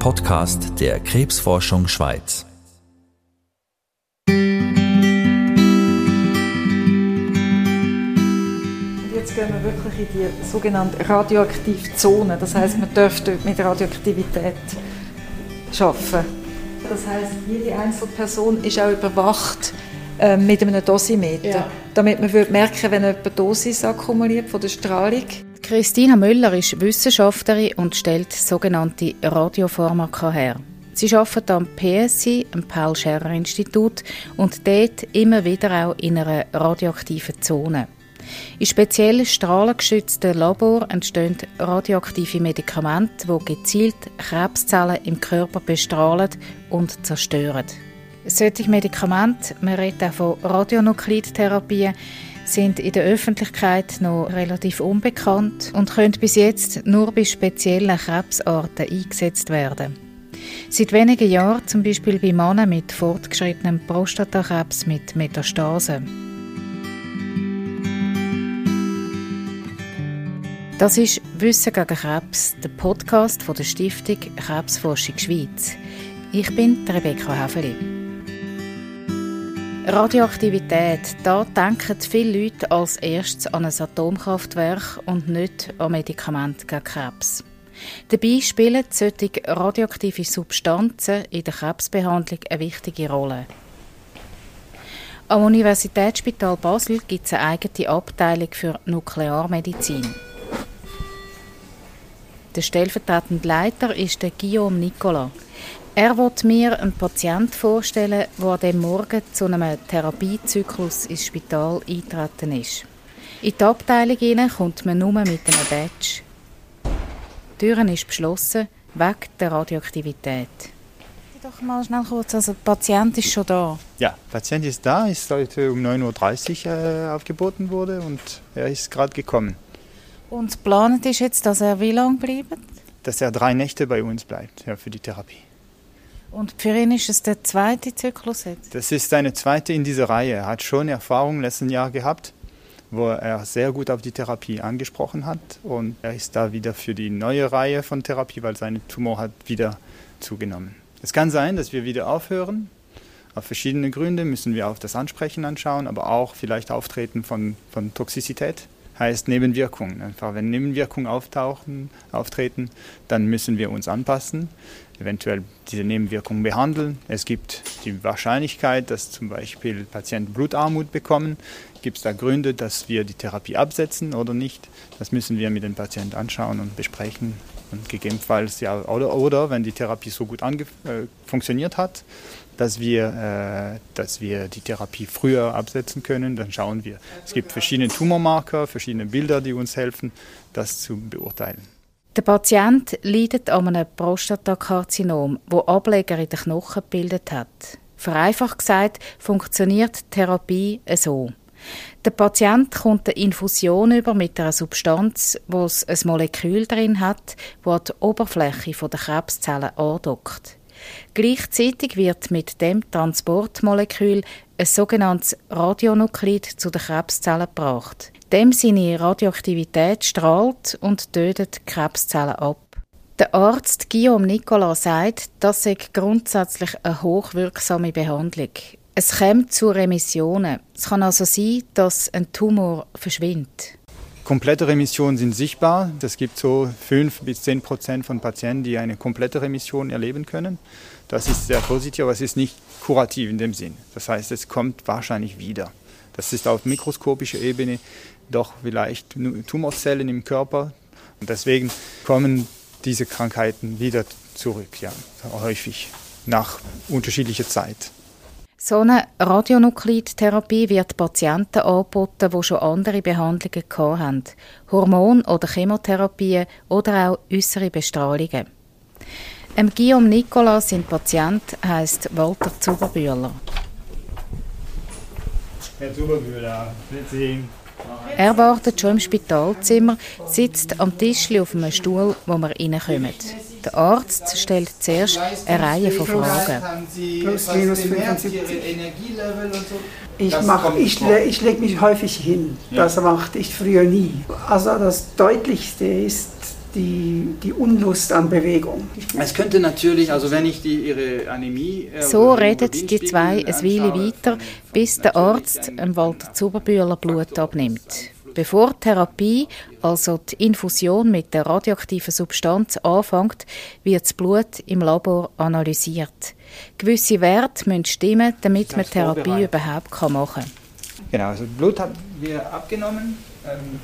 Podcast der Krebsforschung Schweiz. Jetzt gehen wir wirklich in die sogenannte radioaktive Zone. Das heißt, man darf dort mit Radioaktivität arbeiten. Das heißt, jede einzelne Person ist auch überwacht äh, mit einem Dosimeter, ja. damit man merken wenn jemand Dosis akkumuliert von der Strahlung. Christina Müller ist Wissenschaftlerin und stellt sogenannte Radiopharmaka her. Sie arbeitet am PSI, am Paul Scherrer Institut, und dort immer wieder auch in einer radioaktiven Zone. In speziell strahlengeschützten Labor entstehen radioaktive Medikamente, die gezielt Krebszellen im Körper bestrahlen und zerstören. Solche Medikamente, man redet auch von Radionuklidtherapien, sind in der Öffentlichkeit noch relativ unbekannt und können bis jetzt nur bei speziellen Krebsarten eingesetzt werden. Seit wenigen Jahren zum Beispiel bei Männern mit fortgeschrittenem Prostatakrebs mit Metastase. Das ist Wissen gegen Krebs, der Podcast von der Stiftung Krebsforschung Schweiz. Ich bin Rebecca Häfeli. Radioaktivität, da denken viele Leute als erstes an ein Atomkraftwerk und nicht an Medikamente gegen Krebs. Dabei spielen solche radioaktive Substanzen in der Krebsbehandlung eine wichtige Rolle. Am Universitätsspital Basel gibt es eine eigene Abteilung für Nuklearmedizin. Der stellvertretende Leiter ist der Guillaume Nicolas. Er wird mir einen Patienten vorstellen, der an dem Morgen zu einem Therapiezyklus ins Spital eingetreten ist. In die Abteilung kommt man nur mit einem Badge. Die Tür ist geschlossen, wegen der Radioaktivität. Doch mal schnell kurz, also der Patient ist schon da. Ja, der Patient ist da, ist heute um 9.30 Uhr äh, aufgeboten wurde und er ist gerade gekommen. Und geplant ist jetzt, dass er wie lange bleibt? Dass er drei Nächte bei uns bleibt, ja, für die Therapie. Und ihn ist der zweite Zyklus jetzt? Das ist eine zweite in dieser Reihe. Er hat schon Erfahrung letzten Jahr gehabt, wo er sehr gut auf die Therapie angesprochen hat. Und er ist da wieder für die neue Reihe von Therapie, weil sein Tumor hat wieder zugenommen. Es kann sein, dass wir wieder aufhören. Auf verschiedene Gründe müssen wir auf das Ansprechen anschauen, aber auch vielleicht Auftreten von, von Toxizität heißt Nebenwirkungen. Einfach wenn Nebenwirkungen auftauchen, auftreten, dann müssen wir uns anpassen, eventuell diese Nebenwirkungen behandeln. Es gibt die Wahrscheinlichkeit, dass zum Beispiel Patienten Blutarmut bekommen. Gibt es da Gründe, dass wir die Therapie absetzen oder nicht? Das müssen wir mit dem Patienten anschauen und besprechen. Und gegebenenfalls ja, oder, oder wenn die Therapie so gut äh, funktioniert hat, dass wir, äh, dass wir die Therapie früher absetzen können. Dann schauen wir. Es gibt verschiedene Tumormarker, verschiedene Bilder, die uns helfen, das zu beurteilen. Der Patient leidet an einem Prostatakarzinom, wo Ableger in den Knochen gebildet hat. Vereinfacht gesagt funktioniert die Therapie so. Der Patient kommt eine Infusion über mit einer Substanz, wo es ein Molekül drin hat, das die Oberfläche der Krebszellen andockt. Gleichzeitig wird mit dem Transportmolekül ein sogenanntes Radionuklid zu den Krebszellen gebracht. Dem seine Radioaktivität strahlt und tötet die Krebszellen ab. Der Arzt Guillaume Nicolas sagt, das sei grundsätzlich eine hochwirksame Behandlung. Es kommt zu Remissionen. Es kann also sein, dass ein Tumor verschwindet. Komplette Remissionen sind sichtbar. Es gibt so 5 bis 10 Prozent von Patienten, die eine komplette Remission erleben können. Das ist sehr positiv, aber es ist nicht kurativ in dem Sinn. Das heißt, es kommt wahrscheinlich wieder. Das ist auf mikroskopischer Ebene doch vielleicht Tumorzellen im Körper. Und deswegen kommen diese Krankheiten wieder zurück, ja, häufig nach unterschiedlicher Zeit. So eine Radionuklidtherapie wird Patienten angeboten, die schon andere Behandlungen haben. Hormon- oder Chemotherapien oder auch äußere Bestrahlungen. Em Guillaume Nicolas, sein Patient, heißt Walter Zuberbühler. Herr Zuberbühler, Sie er wartet schon im Spitalzimmer, sitzt am Tisch auf einem Stuhl, wo wir reinkommen. Der Arzt stellt zuerst eine Reihe von Fragen. Plus, minus 75. Ich, mach, ich, ich lege mich häufig hin. Das machte ich früher nie. Also das Deutlichste ist, die, die Unlust an Bewegung. Es könnte natürlich, also wenn ich die, ihre Anämie... Äh, so reden die zwei ein Weile weiter, bis der Arzt Walter Zuberbühler Blut abnimmt. Bevor die Therapie, also die Infusion mit der radioaktiven Substanz anfängt, wird das Blut im Labor analysiert. Gewisse Werte müssen stimmen, damit man die Therapie überhaupt machen kann. Genau, also Blut haben wir abgenommen. Ähm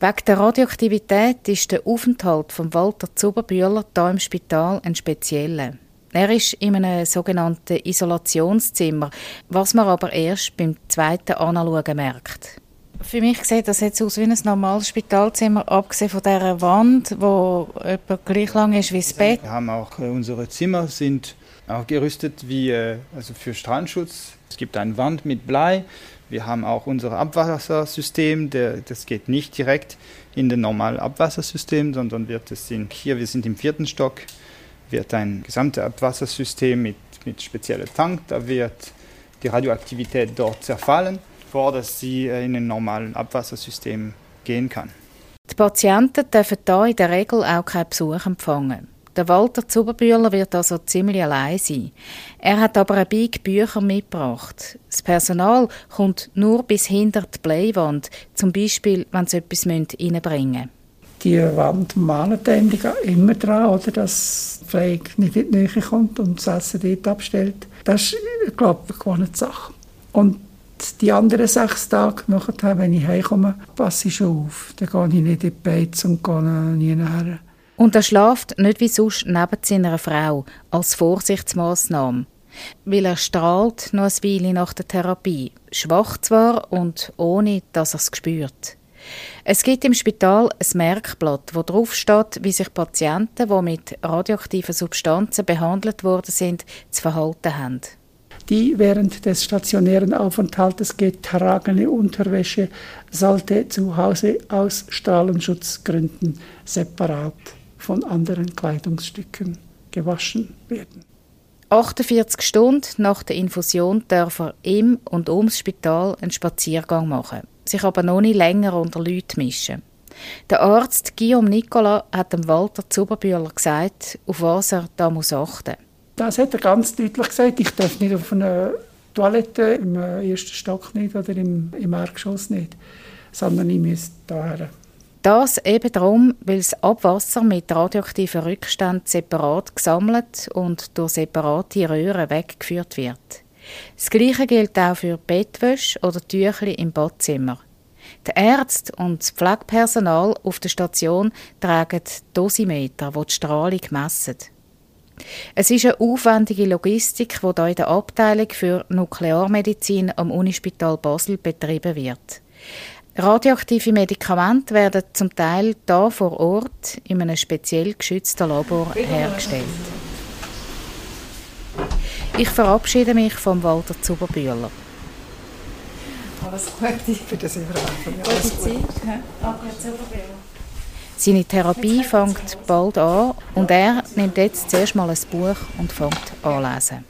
Wegen der Radioaktivität ist der Aufenthalt von Walter Zuberbühler hier im Spital ein spezieller. Er ist in einem sogenannten Isolationszimmer, was man aber erst beim zweiten Anschauen merkt. Für mich sieht das jetzt aus wie ein normales Spitalzimmer, abgesehen von dieser Wand, wo etwa gleich lang ist wie das Bett. Wir haben auch äh, unsere Zimmer sind auch gerüstet wie äh, also für Strahlenschutz. Es gibt eine Wand mit Blei. Wir haben auch unser Abwassersystem. Der, das geht nicht direkt in das normale Abwassersystem, sondern wird es in, hier, wir sind im vierten Stock, wird ein gesamtes Abwassersystem mit, mit speziellen Tank, da wird die Radioaktivität dort zerfallen, bevor sie äh, in ein normales Abwassersystem gehen kann. Die Patienten dürfen hier in der Regel auch keinen Besuch empfangen. Der Walter Zuberbühler wird also ziemlich allein sein. Er hat aber ein Big Bücher mitgebracht. Das Personal kommt nur bis hinter die Bleiwand, zum Beispiel, wenn sie etwas reinbringen müssen. Die Wand malen einem immer dran, oder, dass die Pflege nicht in die Nähe kommt und das Essen dort abstellt. Das ist, glaube ich, eine Sache. Und die anderen sechs Tage nachher, wenn ich heimkomme, passe ich schon auf. Dann gehe ich nicht in die Beiz und gehe nie nachher. Und er schlaft nicht wie sonst neben seiner Frau, als Vorsichtsmaßnahme. Weil er strahlt noch ein Weile nach der Therapie. Schwach zwar und ohne, dass er es spürt. Es gibt im Spital ein Merkblatt, wo drauf steht, wie sich Patienten, die mit radioaktiven Substanzen behandelt worden sind, zu verhalten haben. Die während des stationären Aufenthaltes getragene Unterwäsche sollte zu Hause aus Strahlenschutzgründen separat von anderen Kleidungsstücken gewaschen werden. 48 Stunden nach der Infusion darf er im und ums Spital einen Spaziergang machen, sich aber noch nicht länger unter Leute mischen. Der Arzt Guillaume Nicola hat dem Walter Zuberbühler gesagt, auf was er da muss achten Das hat er ganz deutlich gesagt. Ich darf nicht auf eine Toilette im ersten Stock nicht oder im, im Erdgeschoss nicht, sondern ich muss daher. Das eben darum, weil das Abwasser mit radioaktiven Rückständen separat gesammelt und durch separate Röhren weggeführt wird. Das Gleiche gilt auch für Bettwäsche oder Tücher im Badzimmer. Die Ärzte und das Pflegepersonal auf der Station tragen Dosimeter, die die Strahlung messen. Es ist eine aufwendige Logistik, die hier in der Abteilung für Nuklearmedizin am Unispital Basel betrieben wird. Radioaktive Medikamente werden zum Teil hier vor Ort in einem speziell geschützten Labor hergestellt. Ich verabschiede mich vom Walter Zuberbühler. Alles Gute für das Überlaufen. Gute Zeit. Seine Therapie fängt bald an und er nimmt jetzt zuerst mal ein Buch und fängt an lesen.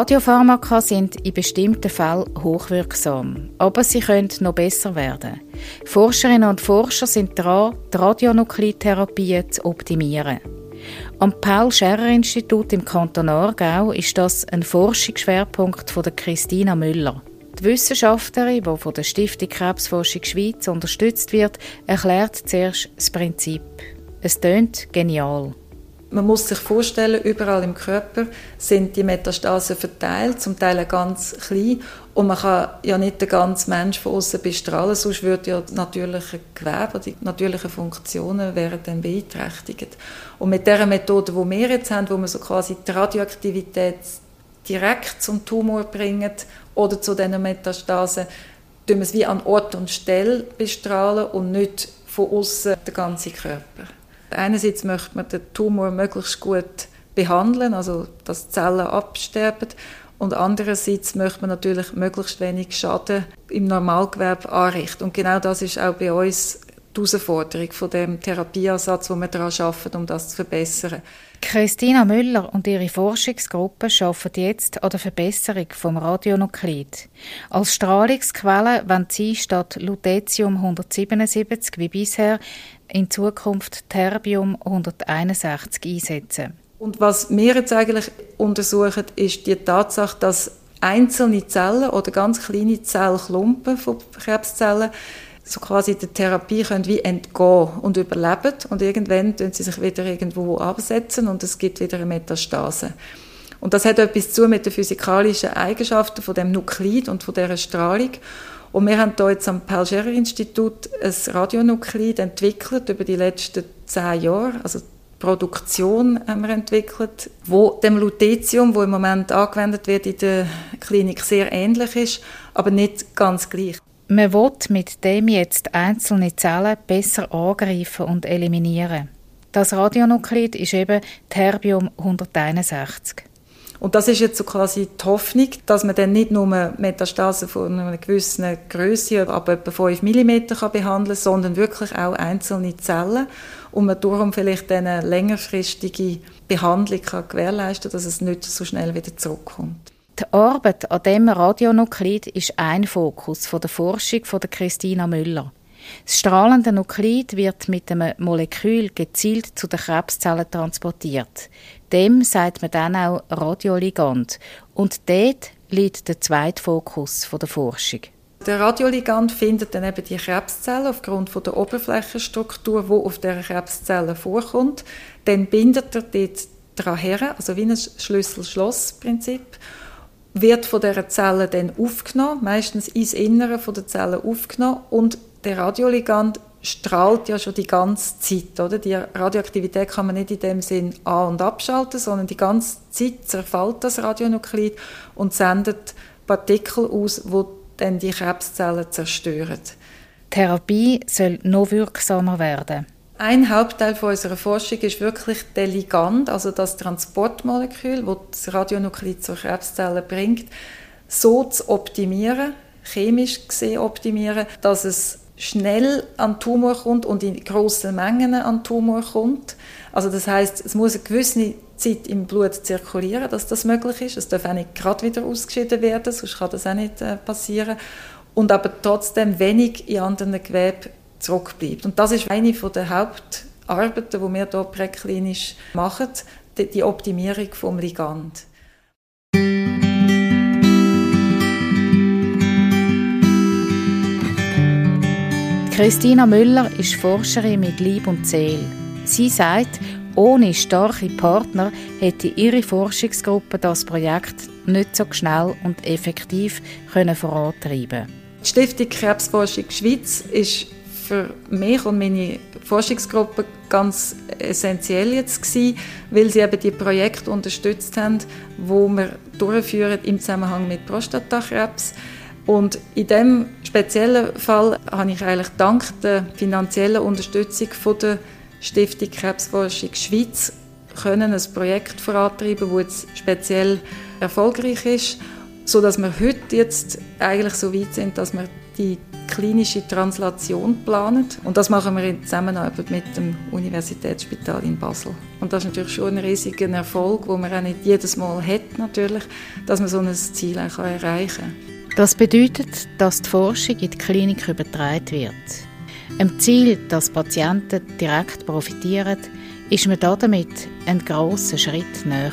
Radiopharmaka sind in bestimmten Fällen hochwirksam, aber sie können noch besser werden. Forscherinnen und Forscher sind daran, die Radionuklidtherapie zu optimieren. Am Paul-Scherrer-Institut im Kanton Aargau ist das ein Forschungsschwerpunkt von Christina Müller. Die Wissenschaftlerin, die von der Stiftung Krebsforschung Schweiz unterstützt wird, erklärt zuerst das Prinzip. Es tönt genial. Man muss sich vorstellen, überall im Körper sind die Metastasen verteilt, zum Teil ganz klein. Und man kann ja nicht den ganzen Mensch von außen bestrahlen, sonst würde ja natürliche Gewebe, die natürlichen Funktionen wären dann beeinträchtigt. Und mit der Methode, die wir jetzt haben, wo man so quasi die Radioaktivität direkt zum Tumor bringt oder zu diesen Metastasen, tun wir es wie an Ort und Stelle bestrahlen und nicht von außen den ganzen Körper. Einerseits möchte man den Tumor möglichst gut behandeln, also dass Zellen absterben. Und andererseits möchte man natürlich möglichst wenig Schaden im Normalgewerbe anrichten. Und genau das ist auch bei uns die Herausforderung von dem Therapieansatz, wo wir daran arbeiten, um das zu verbessern. Christina Müller und ihre Forschungsgruppe arbeiten jetzt an der Verbesserung vom Radionuklid. Als Strahlungsquelle wollen sie statt Lutetium 177 wie bisher in Zukunft Terbium 161 einsetzen. Und was wir jetzt eigentlich untersuchen, ist die Tatsache, dass einzelne Zellen oder ganz kleine Zellklumpen von Krebszellen so quasi der Therapie können wie entgehen und überleben und irgendwann tun sie sich wieder irgendwo absetzen und es gibt wieder eine Metastase. Und das hat etwas zu mit den physikalischen Eigenschaften von dem Nuklid und von dieser Strahlung. Und wir haben hier jetzt am Paul-Scherrer-Institut ein Radionuklid entwickelt über die letzten zehn Jahre, also Produktion haben wir entwickelt, wo dem Lutetium, wo im Moment angewendet wird in der Klinik, sehr ähnlich ist, aber nicht ganz gleich. Man will mit dem jetzt einzelne Zellen besser angreifen und eliminieren. Das Radionuklid ist eben Terbium 161. Und das ist jetzt quasi die Hoffnung, dass man dann nicht nur Metastasen von einer gewissen Größe, ab etwa 5 mm kann behandeln kann, sondern wirklich auch einzelne Zellen und man darum vielleicht eine längerfristige Behandlung kann gewährleisten kann, dass es nicht so schnell wieder zurückkommt. Die Arbeit an diesem Radionuklid ist ein Fokus der Forschung von Christina Müller. Das strahlende Nuklid wird mit einem Molekül gezielt zu den Krebszellen transportiert. Dem sagt man dann auch Radioligand. Und dort liegt der zweite Fokus der Forschung. Der Radioligand findet dann eben die Krebszelle aufgrund von der Oberflächenstruktur, wo auf der Krebszelle vorkommt. Dann bindet er dort daran her, also wie ein Schlüssel-Schloss-Prinzip, wird von der Zelle dann aufgenommen, meistens ins Innere von der Zelle aufgenommen und der Radioligand strahlt ja schon die ganze Zeit, oder? Die Radioaktivität kann man nicht in dem Sinn an- und abschalten, sondern die ganze Zeit zerfällt das Radionuklid und sendet Partikel aus, wo dann die Krebszellen zerstören. Therapie soll noch wirksamer werden. Ein Hauptteil von unserer Forschung ist wirklich der Ligand, also das Transportmolekül, das das Radionuklid zur Krebszelle bringt, so zu optimieren, chemisch gesehen optimieren, dass es schnell an den Tumor kommt und in grossen Mengen an den Tumor kommt. Also das heißt, es muss eine gewisse Zeit im Blut zirkulieren, dass das möglich ist. Es darf auch nicht gerade wieder ausgeschieden werden, sonst kann das auch nicht äh, passieren. Und aber trotzdem wenig in anderen Geweben zurückbleibt. Und das ist eine der Hauptarbeiten, die wir hier präklinisch machen, die Optimierung vom Ligand. Christina Müller ist Forscherin mit Lieb und Seele. Sie sagt, ohne starke Partner hätte ihre Forschungsgruppe das Projekt nicht so schnell und effektiv können vorantreiben Die Stiftung Krebsforschung Schweiz ist für mich und meine Forschungsgruppe ganz essentiell jetzt gewesen, weil sie eben die Projekte unterstützt haben, wo wir durchführen im Zusammenhang mit Prostatakrebs. Und in dem speziellen Fall habe ich eigentlich dank der finanziellen Unterstützung von der Stiftung Krebsforschung Schweiz können ein Projekt vorantreiben, das jetzt speziell erfolgreich ist, so dass wir heute jetzt eigentlich so weit sind, dass wir die klinische Translation planen. Und das machen wir in Zusammenarbeit mit dem Universitätsspital in Basel. Und das ist natürlich schon ein riesiger Erfolg, wo man auch nicht jedes Mal hat, natürlich, dass man so ein Ziel erreichen kann. Das bedeutet, dass die Forschung in die Klinik übertragen wird. Im Ziel, dass Patienten direkt profitieren, ist man damit einen grossen Schritt näher.